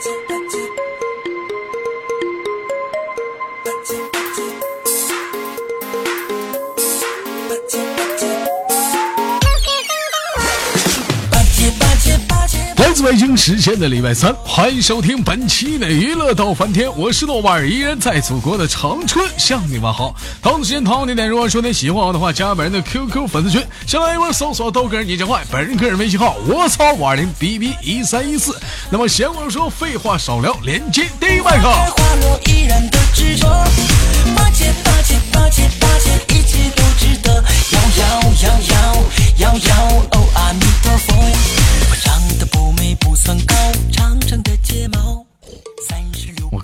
touch, touch, touch, 来自北京时间的礼拜三，欢迎收听本期的娱乐到翻天，我是诺瓦尔，依然在祖国的长春向你们好。同时间同样地点，如果说你喜欢我的话，加本人的 QQ 粉丝群，先来一波搜索豆哥你真坏，本人个人微信号我操五二零 B B 一三一四。那么闲话少说，废话少聊，连接第一麦克。花落依然的执着，八戒八戒八戒八戒，一切都值得。摇摇摇摇摇摇，哦阿弥陀佛。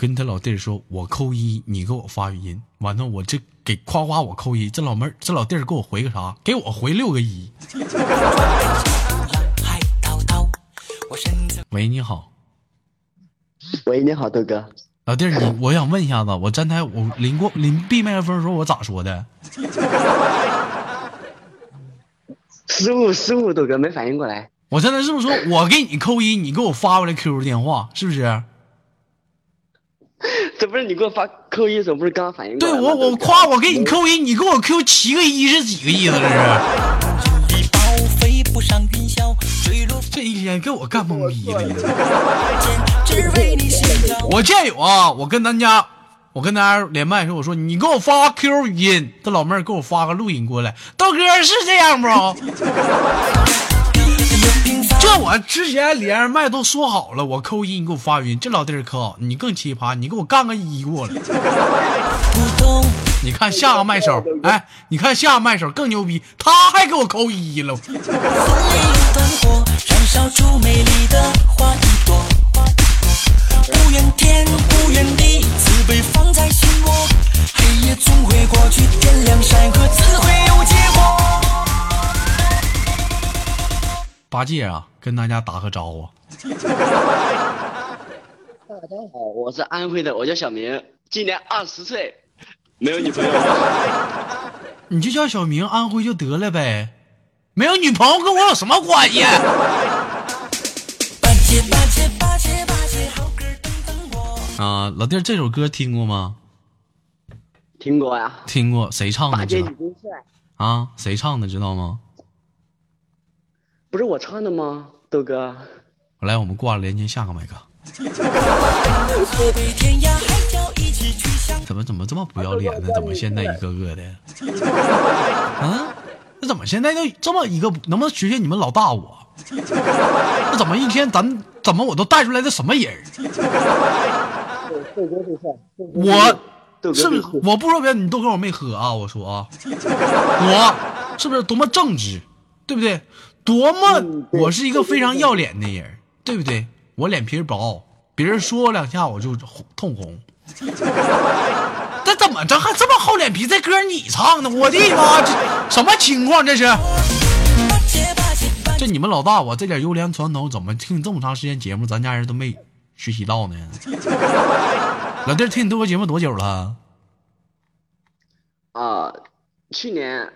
跟他老弟儿说，我扣一，你给我发语音。完了，我这给夸夸我扣一，这老妹儿这老弟儿给我回个啥？给我回六个一。喂，你好，喂，你好，豆哥。老弟儿，你我想问一下子，我站台我临过临闭麦克风的时候，我咋说的？失误，失误，豆哥没反应过来。我站台是不是说我给你扣一，你给我发过来 QQ 电话，是不是？这不是你给我发扣一怎么，不是刚刚反应过来？对我我夸我给你扣一，你给我扣七个一是几个意思？这是？这一天给我干懵逼了。我见有啊，我跟咱家，我跟大家连麦的时候，我说你给我发 QQ 语音，这老妹儿给我发个录音过来，豆哥是这样不？这我之前连着麦都说好了，我扣一你给我发语音，这老弟儿可好，你更奇葩，你给我干个一过来。不懂，你看下个麦手，哎，你看下个麦手更牛逼，他还给我扣一了。风里有团火，燃烧出美丽的花一朵。不怨天，不怨地，慈悲放在心窝。黑夜总会过去，点亮山河，自会有结果。八戒啊，跟大家打个招呼。大家好，我是安徽的，我叫小明，今年二十岁，没有女朋友。你就叫小明，安徽就得了呗，没有女朋友跟我有什么关系？八戒八戒八戒八戒，好哥等等我。啊，老弟，这首歌听过吗？听过呀？听过，谁唱的？八戒知道你真帅，啊？谁唱的？知道吗？不是我唱的吗？豆哥，来，我们挂了连接下个麦克。怎么怎么这么不要脸呢？怎么现在一个个的？啊？那怎么现在就这么一个？能不能学学你们老大我？那怎么一天咱怎么我都带出来的什么人。我是不是？我不说别的，你都跟我没喝啊？我说啊，我是不是多么正直，对不对？多么嗯我是一个非常要脸的人，对不对？我脸皮薄，别人说我两下我就红通红。这怎么着还这么厚脸皮？这歌你唱的，我的妈，这什么情况？这是？这你们老大我这点优良传统，怎么听这么长时间节目，咱家人都没学习到呢？老弟，听你这个节目多久了？啊，去年，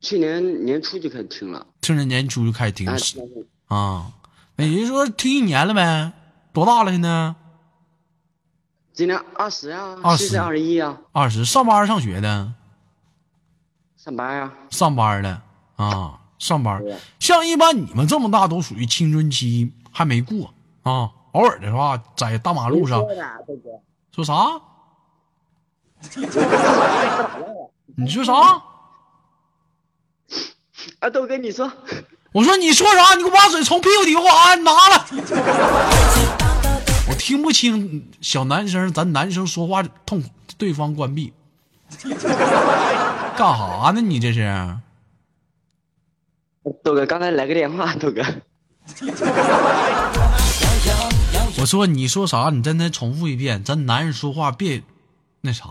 去年年初就开始听了。去年年初就开始听啊，啊，那也就是说听一年了呗？多大了现在？今年二十呀，20现在二十一啊，二十，上班上学的？上班呀。上班的啊，上班。像一般你们这么大都属于青春期还没过啊，偶尔的话在大马路上说啥？你说啥？啊，豆哥，你说，我说你说啥？你给我把嘴从屁股底下给我按拿了。我听不清小男生，咱男生说话痛，对方关闭。干啥呢？你这是？豆哥，刚才来个电话，豆哥。我说你说啥？你再再重复一遍。咱男人说话别那啥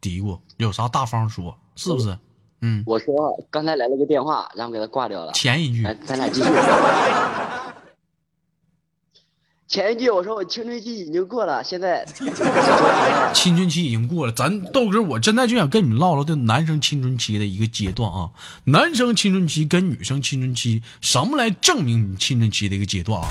嘀咕，有啥大方说，是不是？嗯，我说刚才来了个电话，然后给他挂掉了。前一句来，咱俩继续。前一句我说我青春期已经过了，现在 青春期已经过了，咱豆哥，我现在就想跟你唠唠这男生青春期的一个阶段啊。男生青春期跟女生青春期，什么来证明你青春期的一个阶段啊？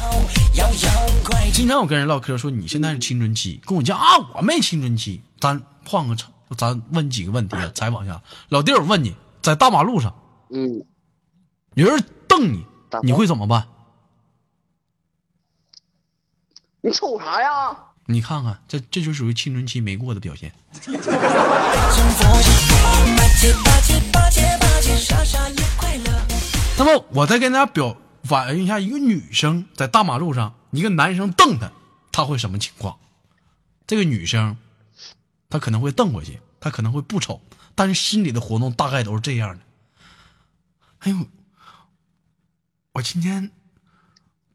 经常我跟人唠嗑说你现在是青春期，跟我讲啊我没青春期，咱换个场，咱问几个问题啊，采访一下老弟儿，我问你，在大马路上嗯，有人瞪你，你会怎么办？你瞅啥呀？你看看，这这就属于青春期没过的表现。那么我再跟大家表反映一下，一个女生在大马路上，一个男生瞪她，她会什么情况？这个女生，他可能会瞪回去，他可能会不瞅，但是心里的活动大概都是这样的。哎呦，我今天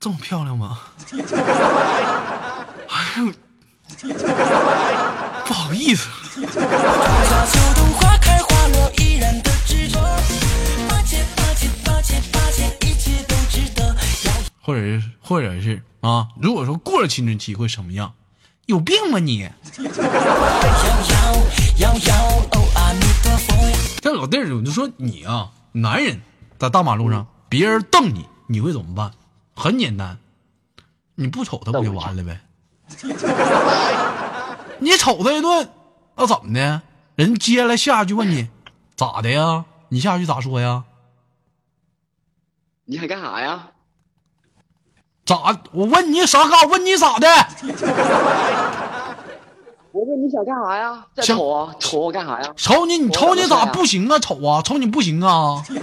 这么漂亮吗？哎呦，不好意思。夏秋冬花开花落，依然的执着。一切都值得。或者是或者是啊，如果说过了青春期会什么样？有病吗你？这老弟儿，我就说你啊，男人在大马路上，别人瞪你，你会怎么办？很简单，你不瞅他不就完了呗？你瞅他一顿，那怎么的？人接下来下一句问你咋的呀？你下句咋说呀？你想干啥呀？咋？我问你啥干？问你咋的？我问你想干啥呀？再瞅啊，瞅我干啥呀？瞅你，你瞅你咋不行啊？瞅啊，瞅你不行啊？我不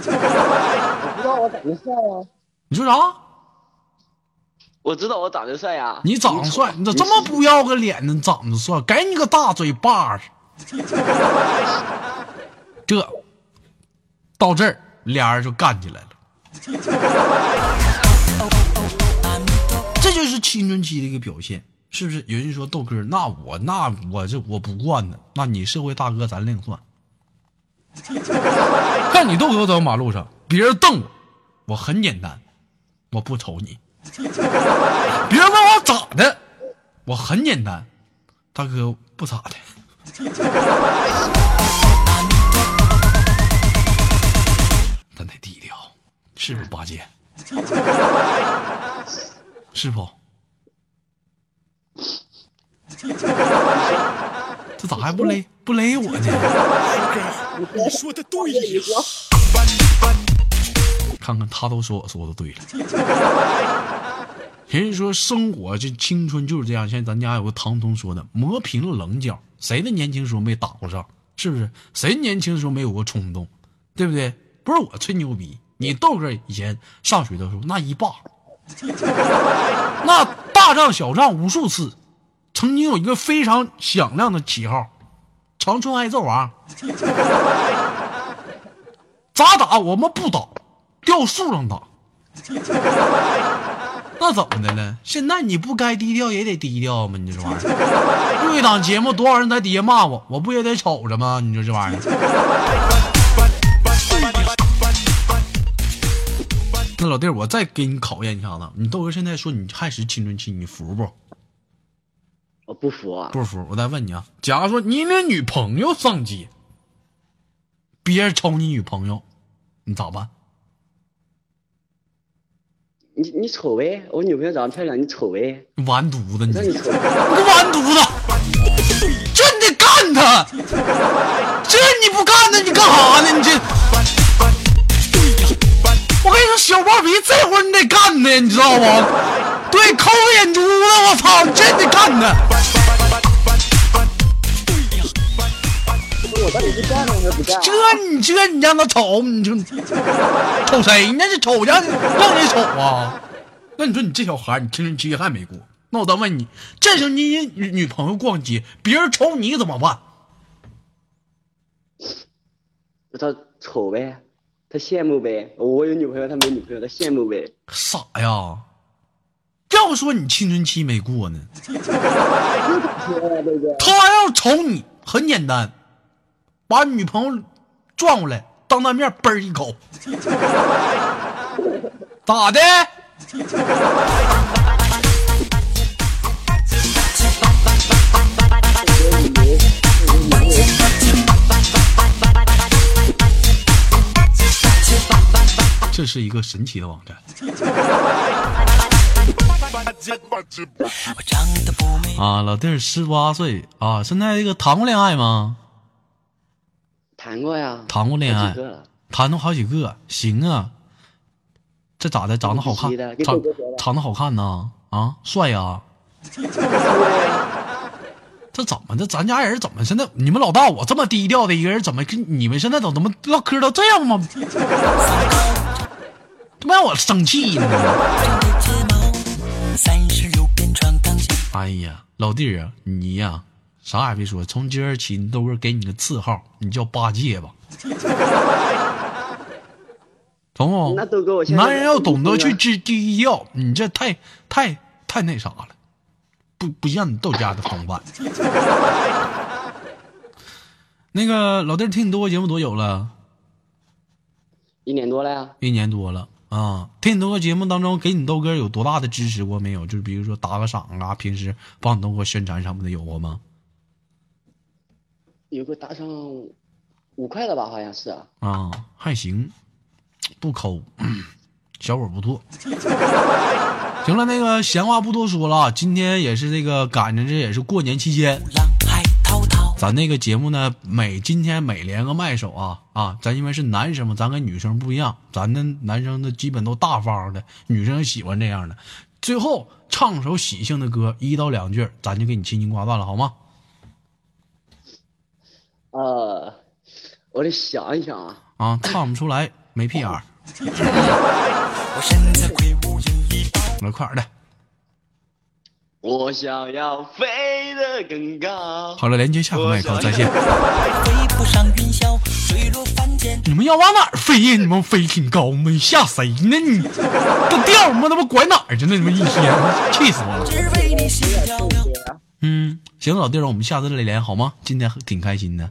知道我长得帅啊。你说啥？我知道我长得帅呀。你长得帅，你咋这么不要个脸呢？长得帅，给你个大嘴巴子。这到这儿，俩人就干起来了。青春期的一个表现，是不是？有人说豆哥，那我那我这我不惯呢，那你社会大哥咱另算。看你豆哥走马路上，别人瞪我，我很简单，我不瞅你。别人问我咋的，我很简单，大哥不咋的。咱得低调，是不是八戒？是不？这咋还不勒不勒我呢？你说的对呀，看看他都说我说的对了。人家说生活这青春就是这样，像咱家有个唐彤说的，磨平了棱角。谁的年轻时候没打过仗？是不是？谁年轻时候没有过冲动？对不对？不是我吹牛逼，你豆哥以前上学的时候那一霸，那大仗小仗无数次，曾经有一个非常响亮的旗号——长春挨揍王。咋打我们不打，掉树上打。那怎么的了？现在你不该低调也得低调吗？你这玩意儿，录一档节目，多少人在底下骂我，我不也得瞅着吗？你说这玩意儿。那老弟儿，我再给你考验一下子，你豆哥现在说你还是青春期，你服不？我不服啊！不服？我再问你啊，假如说你那女朋友上街，别人瞅你女朋友，你咋办？你你瞅呗，我女朋友长得漂亮，你瞅呗。完犊子你！完犊子！真得干他！这你不干他，你干啥呢？你这，我跟你说，小暴皮这会儿你得干他，你知道吗？对，抠个眼珠子，我操，你真得干他！我到底是干呢还是不干啊？这你这你让他瞅，你这瞅谁呢？这瞅让让你瞅啊？那你说你这小孩，你青春期还没过？那我再问你，这时候你女女朋友逛街，别人瞅你怎么办？他瞅呗，他羡慕呗。我有女朋友，他没女朋友，他羡慕呗。傻呀！要说你青春期没过呢？他要瞅你，很简单，把女朋友转过来，当当面嘣儿一口，咋的？这是一个神奇的网站。啊，老弟儿十八岁啊，现在这个谈过恋爱吗？谈过呀，谈过恋爱谈过好几个，行啊。这咋的？长得好看长长得好看呐？啊，帅呀、这怎么的？咱家人怎么现在？你们老大我这么低调的一个人，怎么跟你们现在都怎么唠嗑都这样吗？他妈让我生气呢！哎呀，老弟儿啊，你呀、啥也别说，从今儿起，豆哥给你个次号，你叫八戒吧，懂不？那豆哥我男人要懂得去在知低调，你这太太太那啥了，不不像你豆家的风范。那个老弟儿听你豆哥节目多久了？一年多了呀，一年多了啊。听你豆哥节目当中，给你豆哥有多大的支持过没有？就是比如说打个赏啊，平时帮你豆哥宣传什么的有过吗？有个打上五块的吧，好像是啊。啊，还行，不抠，小伙不错。行了，那个闲话不多说了，今天也是这个赶着这也是过年期间，咱那个节目呢，每今天每连个麦手啊啊，咱因为是男生嘛，咱跟女生不一样，咱的男生的基本都大方的，女生喜欢这样的。最后唱首喜庆的歌，一到两句，咱就给你轻轻挂断了，好吗？呃，我得想一想啊。啊，唱不出来没屁眼儿，快点的。我想要飞得更高。好了，连接下个麦克，再见。你们要往哪儿飞呀？你们飞挺高吗吓谁呢？你这调儿吗？他妈拐哪儿去了？你们一天气死我了。嗯，行，老弟儿，我们下次再连好吗？今天挺开心的。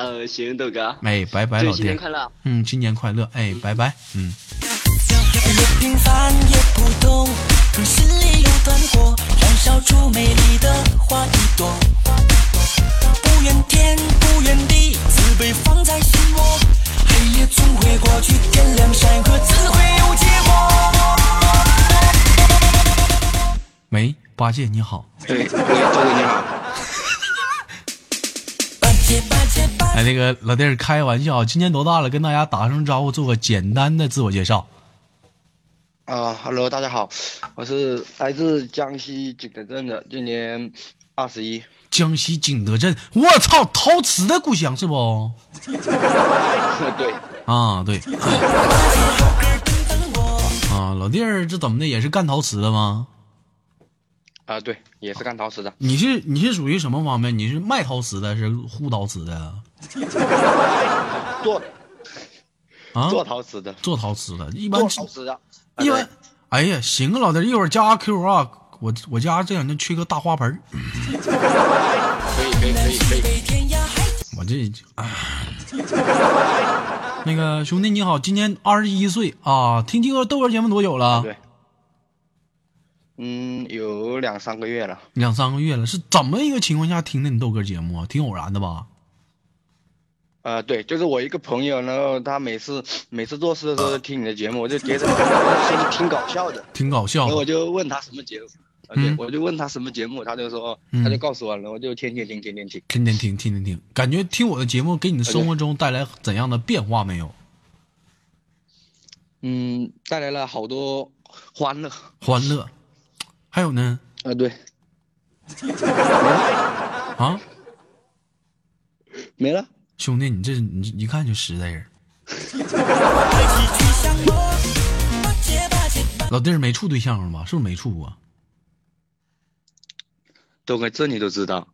呃，行，豆哥，哎，拜拜，老弟儿。新年快乐。嗯，新年快乐。哎，拜拜。嗯，越平凡越普通，可心里有团火，燃烧出美丽的花一朵。不怨天不怨地，慈悲放在心窝。黑夜总会过去，天亮山河，自会有结果。喂，八戒你好。对，对，周哥你好。哎，那个老弟儿开玩笑，今年多大了？跟大家打声招呼，做个简单的自我介绍。啊、e l o 大家好，我是来自江西景德镇的，今年二十一。江西景德镇，我操，陶瓷的故乡是不？对，啊，对。啊，老弟儿这怎么的？也是干陶瓷的吗？啊、对，也是干陶瓷的。你是你是属于什么方面？你是卖陶瓷的，是护陶瓷的 做啊？做陶瓷的，做陶瓷的，一般做陶瓷一般。哎呀，行啊，老弟，一会儿加 Q 啊，我我家这两天缺个大花盆儿可以可以可以可以。我这哎，那个兄弟你好，今年二十一岁啊，听金哥豆哥节目多久了？对。嗯，有两三个月了。两三个月了，是怎么一个情况下听的你豆哥节目啊？挺偶然的吧？呃，对，就是我一个朋友，然后他每次每次做事的时候听你的节目，我就觉得挺搞笑的，挺搞笑然后我。就问他什么节目，我就问他什么节目，他就说，嗯他就告诉我了，我就天天听，天天听。天天听，天天听，感觉听我的节目给你的生活中带来怎样的变化没有？嗯，带来了好多欢乐。欢乐，还有呢？啊，对，啊，没了。兄弟，你这你一看就实在人。老弟儿没处对象了吗？是不是没处啊？都哥，这你都知道？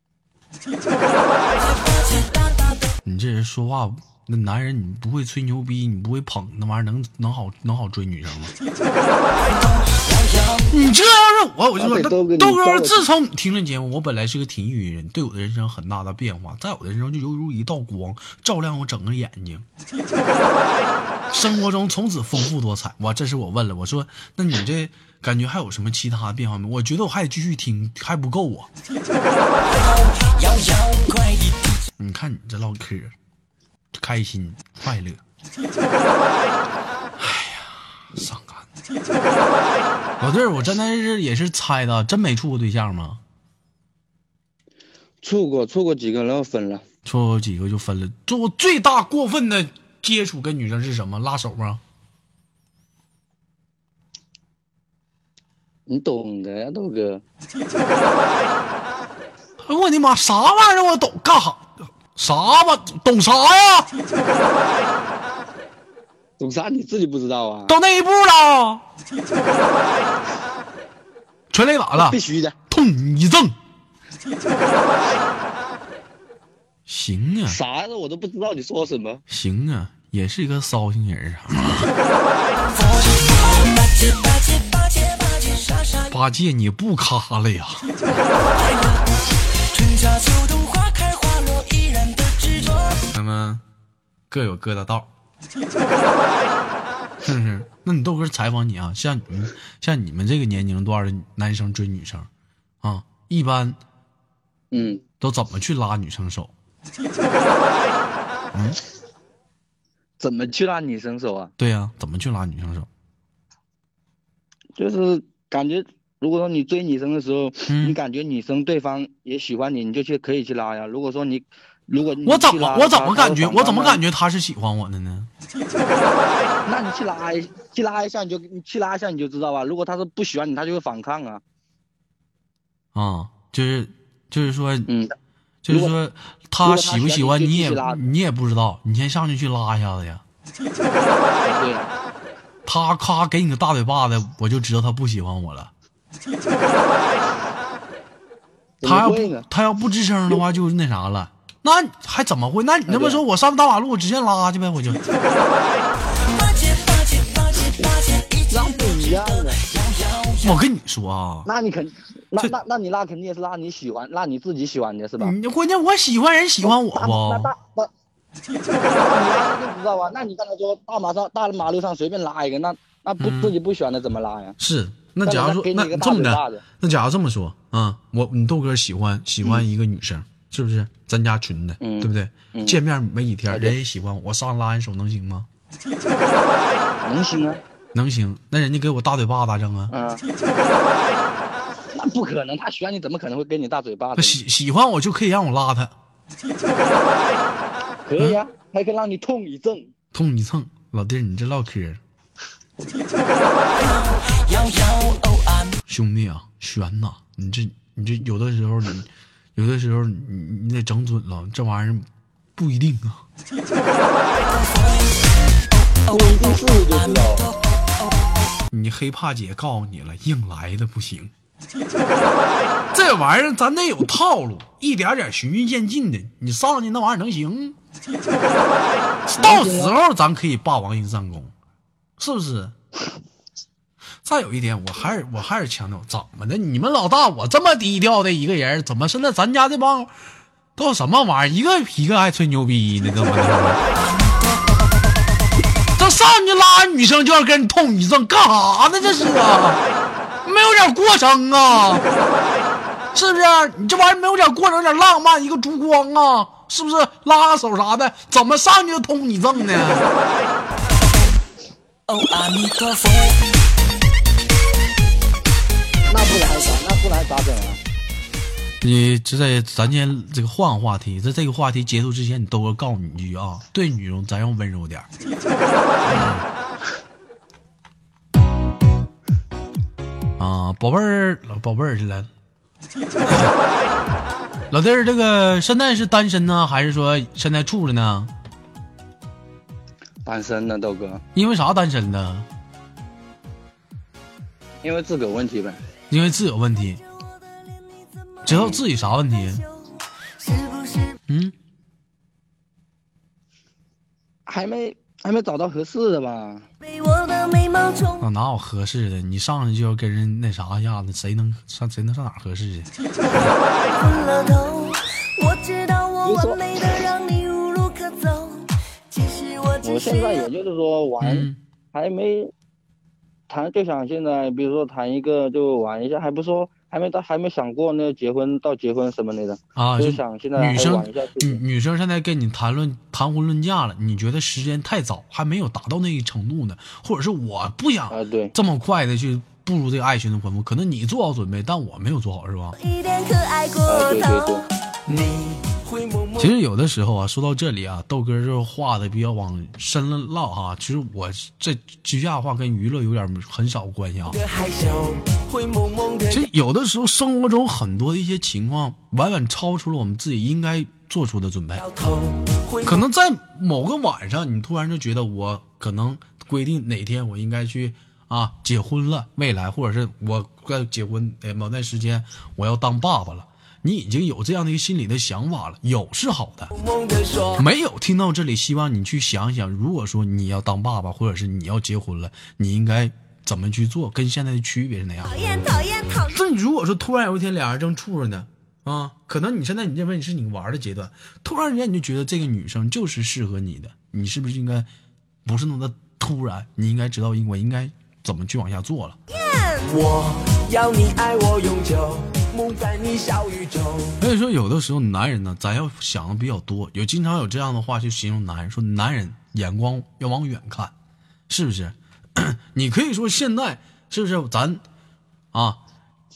你这人说话，那男人你不会吹牛逼，你不会捧，那玩意儿能能好能好追女生吗？你这要是我，我就说豆哥自从你听了节目，我本来是个体育人，对我的人生有很大的变化，在我的人生就犹如一道光，照亮我整个眼睛。生活中从此丰富多彩。哇，这是我问了，我说，那你这感觉还有什么其他变化没？我觉得我还得继续听，还不够啊。你看你这唠嗑，开心快乐。哎呀，伤感。老弟儿，我真的是也是猜的，真没处过对象吗？处过处过几个，然后分了。处过几个就分了。做最大过分的接触跟女生是什么？拉手吗？你懂的呀，豆哥。哎我的妈，啥玩意儿我懂干啥？啥吧？懂啥呀？懂啥？你自己不知道啊？到那一步了，全垒打了必，须的。痛一赠。行啊，啥的我都不知道你说什么。行啊，也是一个骚性人啊。八戒，你不卡了呀？春夏秋冬花开花落依然的执着。咱们各有各的道，是不是？那你豆哥采访你啊，像你们像你们这个年龄段的男生追女生啊，一般嗯，都怎么去拉女生手？怎么去拉女生手啊？对呀、怎么去拉女生手？就是感觉，如果说你追女生的时候，嗯你感觉女生对方也喜欢你，你就去可以去拉呀。如果说你，如果你我怎么我怎么感觉我怎么感？觉他是喜欢我的呢？那你去拉一去拉一下，你就你去拉一下你就知道吧。如果他是不喜欢你，他就会反抗啊。啊，就是就是说，嗯，就是说他喜不喜喜欢你你也你也不知道，你先上去去拉一下子呀。对呀。他咔给你个大嘴巴子，我就知道他不喜欢我了。他要他要不吱声的话，就那啥了。那还怎么会？那你那么说，我上大马路我直接拉去呗，我就。不一样啊。我跟你说啊，那你肯，那那那你拉肯定也是拉你喜欢，拉你自己喜欢的是吧？你关键我喜欢人喜欢我那不？那大那，那你知道啊。那你刚才说大马上大马路上随便拉一个，那那不、嗯自己不喜欢的怎么拉呀？是，那那假如说那这么的那假如这么说啊，我你豆哥喜欢喜欢一个女生，是不是？咱家群的，嗯对不对？嗯见面没几天，人也喜欢我，我上拉人手能行吗？能行啊？能行。那人家给我大嘴巴咋整啊？嗯，那不可能，他喜欢你怎么可能会给你大嘴巴子那呢？喜喜欢我就可以让我拉他，可以啊，还可以让你痛一阵。痛一蹭。老弟，你这唠嗑。兄弟啊，悬呐！你这你这有的时候你有的时候你你得整准了，这玩意儿不一定啊。你黑怕姐告诉你了，硬来的不行。这玩意儿咱得有套路，一点点循序渐进的。你上去那玩意儿能行？到时候咱可以霸王硬上弓，是不是？再有一点，我还是我还是强调，怎么的？你们老大我这么低调的一个人，怎么现在咱家这帮都什么玩意儿？一个比一个爱吹牛逼呢？怎么的？这上去拉女生就要跟人痛一阵，干啥呢？这是啊，没有点过程啊，是不是？你这玩意儿没有点过程，有点浪漫，一个烛光啊，是不是？拉个手啥的，怎么上去就通一阵呢？那不来咋？那不来咋整啊？你这在咱今天这个换个话题，在这个话题结束之前，你都要告诉你一句啊，对女人咱要温柔点儿。啊，宝贝儿，老宝贝儿去了。老弟儿，这个现在是单身呢，还是说现在处着呢？单身呢，豆哥，因为啥单身呢？因为自个儿问题呗。因为自己有问题。知道自己啥问题？嗯，还没还没找到合适的吧？被我的美貌冲啊，哪有合适的？你上去就要跟人那啥一下子，谁能上谁能上哪合适去？我知道我完美的让你无路可走，其实我我现在也就是说玩，嗯还没谈，就想现在比如说谈一个就玩一下，还不说还没到还没想过那结婚到结婚什么来的，啊，就就想现在女生玩一下。女女生现在跟你谈论谈婚论嫁了，你觉得时间太早，还没有达到那一程度呢？或者是我不想啊，对，这么快的去步入这个爱情的坟墓。可能你做好准备，但我没有做好，是吧？一点可爱过啊，对对头对。，你其实有的时候啊，说到这里啊，豆哥就是话的比较往深了唠哈。其实我这居下的话跟娱乐有点很少关系啊。其实有的时候生活中很多的一些情况，远远超出了我们自己应该做出的准备。可能在某个晚上，你突然就觉得我可能规定哪天我应该去啊结婚了，未来或者是我该结婚哎某段时间我要当爸爸了，你已经有这样的一个心理的想法了，有是好的。没有听到这里，希望你去想想，如果说你要当爸爸，或者是你要结婚了，你应该怎么去做，跟现在的区别是哪样？讨厌讨厌讨厌！那你如果说突然有一天俩人正处着呢，啊，可能你现在你认为你是你玩的阶段，突然之间你就觉得这个女生就是适合你的，你是不是应该不是那么的突然？你应该知道应我应该怎么去往下做了。我要你爱我永久，梦在你小宇宙。所以说，有的时候男人呢，咱要想的比较多，有经常有这样的话去形容男人，说男人眼光要往远看，是不是？你可以说现在是不是咱啊，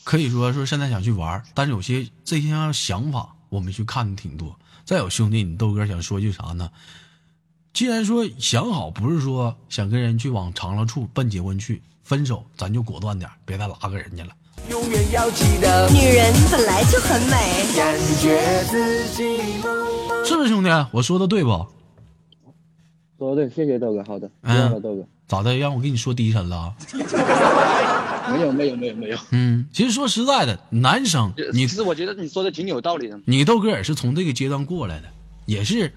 可以说说现在想去玩，但是有些这些想法我们去看的挺多。再有兄弟，你豆哥想说句啥呢？既然说想好，不是说想跟人去往长了处奔结婚去，分手咱就果断点，别再拉个人家了。永远要记得，女人本来就很美。感觉自己。是不是兄弟？我说的对不？说的对，谢谢豆哥，好的，嗯豆哥。咋的？让我给你说低沉了啊？没有没有没有没有，嗯，其实说实在的，男生你其实我觉得你说的挺有道理的。你豆哥也是从这个阶段过来的，也是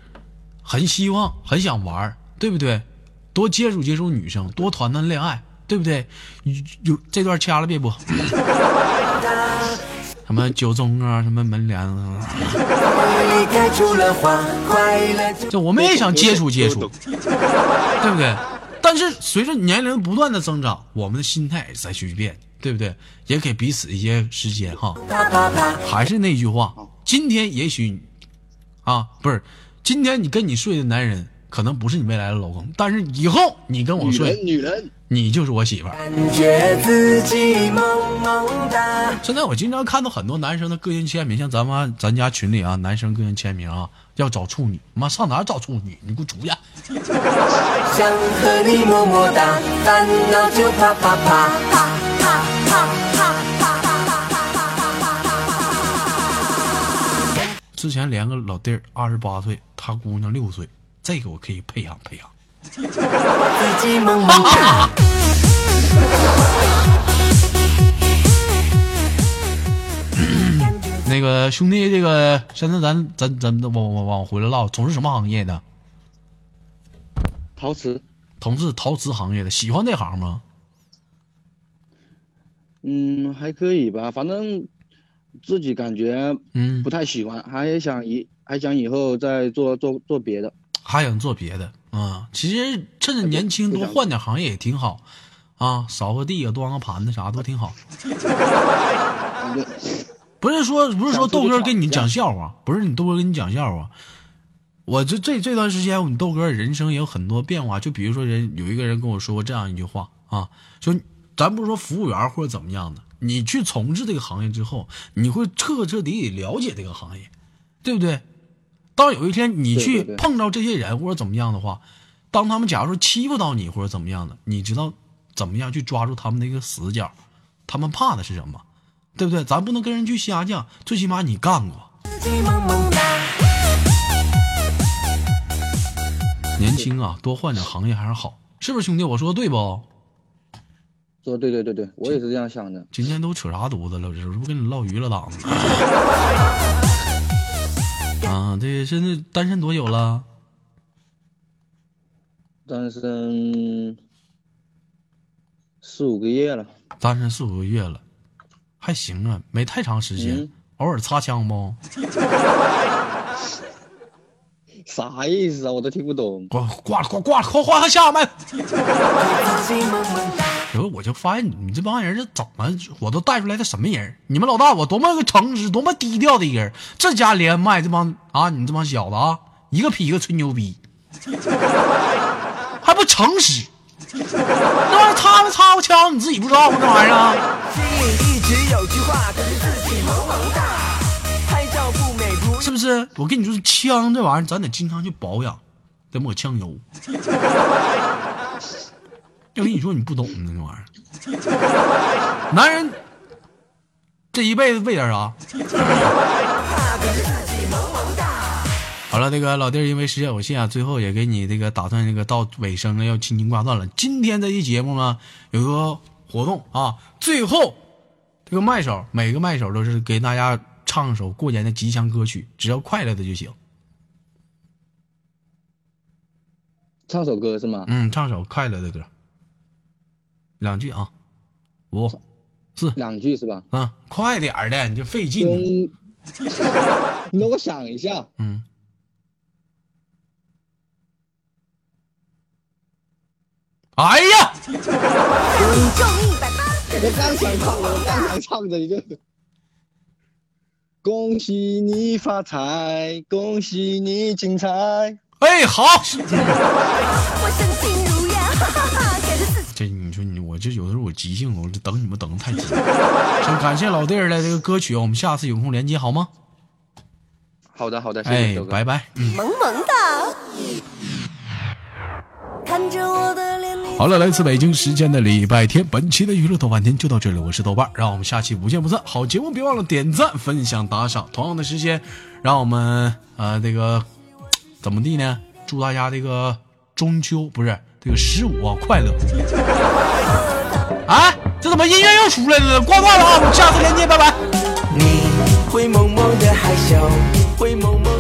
很希望、很想玩，对不对？多接触接触女生，多谈谈恋爱，对不对？有有这段掐了别播。什么九中啊，什么门帘啊，这我们也想接触接触，对不对？但是随着年龄不断的增长，我们的心态也在去变，对不对？也给彼此一些时间哈。还是那句话，今天也许啊，不是，今天你跟你睡的男人可能不是你未来的老公，但是以后你跟我女人睡，女人，你就是我媳妇儿。感觉自己萌萌哒。现在我经常看到很多男生的个人签名，像咱们咱家群里啊，男生个人签名啊，要找处女，妈上哪找处女？你给我出去！想和你么么哒，烦恼就啪啪啪啪啪啪之前连个老弟儿二十八岁，他姑娘六岁，这个我可以培养培养。自己萌萌哒。那个兄弟，这个现在咱咱咱往往往回来唠，从事什么行业的？陶瓷，从事陶瓷行业的，喜欢这行吗？嗯，还可以吧，反正自己感觉嗯不，太喜欢，还想以还想以后再做做做别的。还想做别的啊、其实趁着年轻多换点行业也挺好啊，扫个地啊，端个盘子啥都挺好。不是说不是说豆哥跟你讲笑话，不是你豆哥跟你讲笑话。我这这这段时间，你豆哥人生也有很多变化。就比如说人有一个人跟我说过这样一句话啊，说咱不是说服务员或者怎么样的，你去从事这个行业之后，你会彻彻底底了解这个行业，对不对？当有一天你去碰到这些人或者怎么样的话，当他们假如说欺负到你或者怎么样的，你知道怎么样去抓住他们的一个死角，他们怕的是什么，对不对？咱不能跟人去瞎犟，最起码你干过。年轻啊，多换点行业还是好，是不是兄弟？我说的对不？说对对对对，我也是这样想的。今天都扯啥犊子了？这不跟你唠娱乐档呢？啊，对，现在单身多久了？单身四五个月了，单身四五个月了，还行啊，没太长时间，嗯偶尔擦枪不？啥意思啊？我都听不懂。挂挂了挂挂了，快换个下麦。自己萌萌哒。然后我就发现你们这帮人是怎么，我都带出来的什么人？你们老大我多么个诚实，多么低调的一个人，这家连麦这帮啊，你这帮小子啊，一个比一个吹牛逼，还不诚实。那玩意儿擦不擦不枪，你自己不知道吗？这玩意儿啊，心里一直有句话，可是自己萌萌哒，拍照不美不是不是？我跟你说，枪这玩意儿咱得经常去保养，得抹枪油。要跟你说你不懂呢，这玩意儿，男人这一辈子为点啥？好了，那个老弟儿，因为时间有限啊，最后也给你这个打算这个到尾声了，要轻轻挂断了。今天这期节目呢，有个活动啊，最后这个麦手每个麦手都是给大家唱一首过年的吉祥歌曲，只要快乐的就行。唱首歌是吗？嗯，唱首快乐的歌，两句啊，五、四、两句是吧？啊，快点儿的，你就费劲。恭，你让我想一下。嗯，哎呀，中一百八，我刚想唱，我刚想唱的一个。恭喜你发财，恭喜你精彩。哎，好，我身轻如燕，说你我这有的时候我急性子，我就等你们等的太急了。行，感谢老弟儿的这个歌曲，我们下次有空连接好吗？好的，好的，谢谢哎。拜拜。嗯。萌萌的。看着我的脸，好了，来自北京时间的礼拜天，本期的娱乐豆瓣天就到这里，我是豆瓣，让我们下期不见不散。好节目别忘了点赞、分享、打赏。同样的时间，让我们呃这个怎么地呢？祝大家这个中秋不是这个十五啊快乐！啊，这怎么音乐又出来了？挂断了啊！我们下次连接，拜拜。你会萌萌的害羞，会萌萌。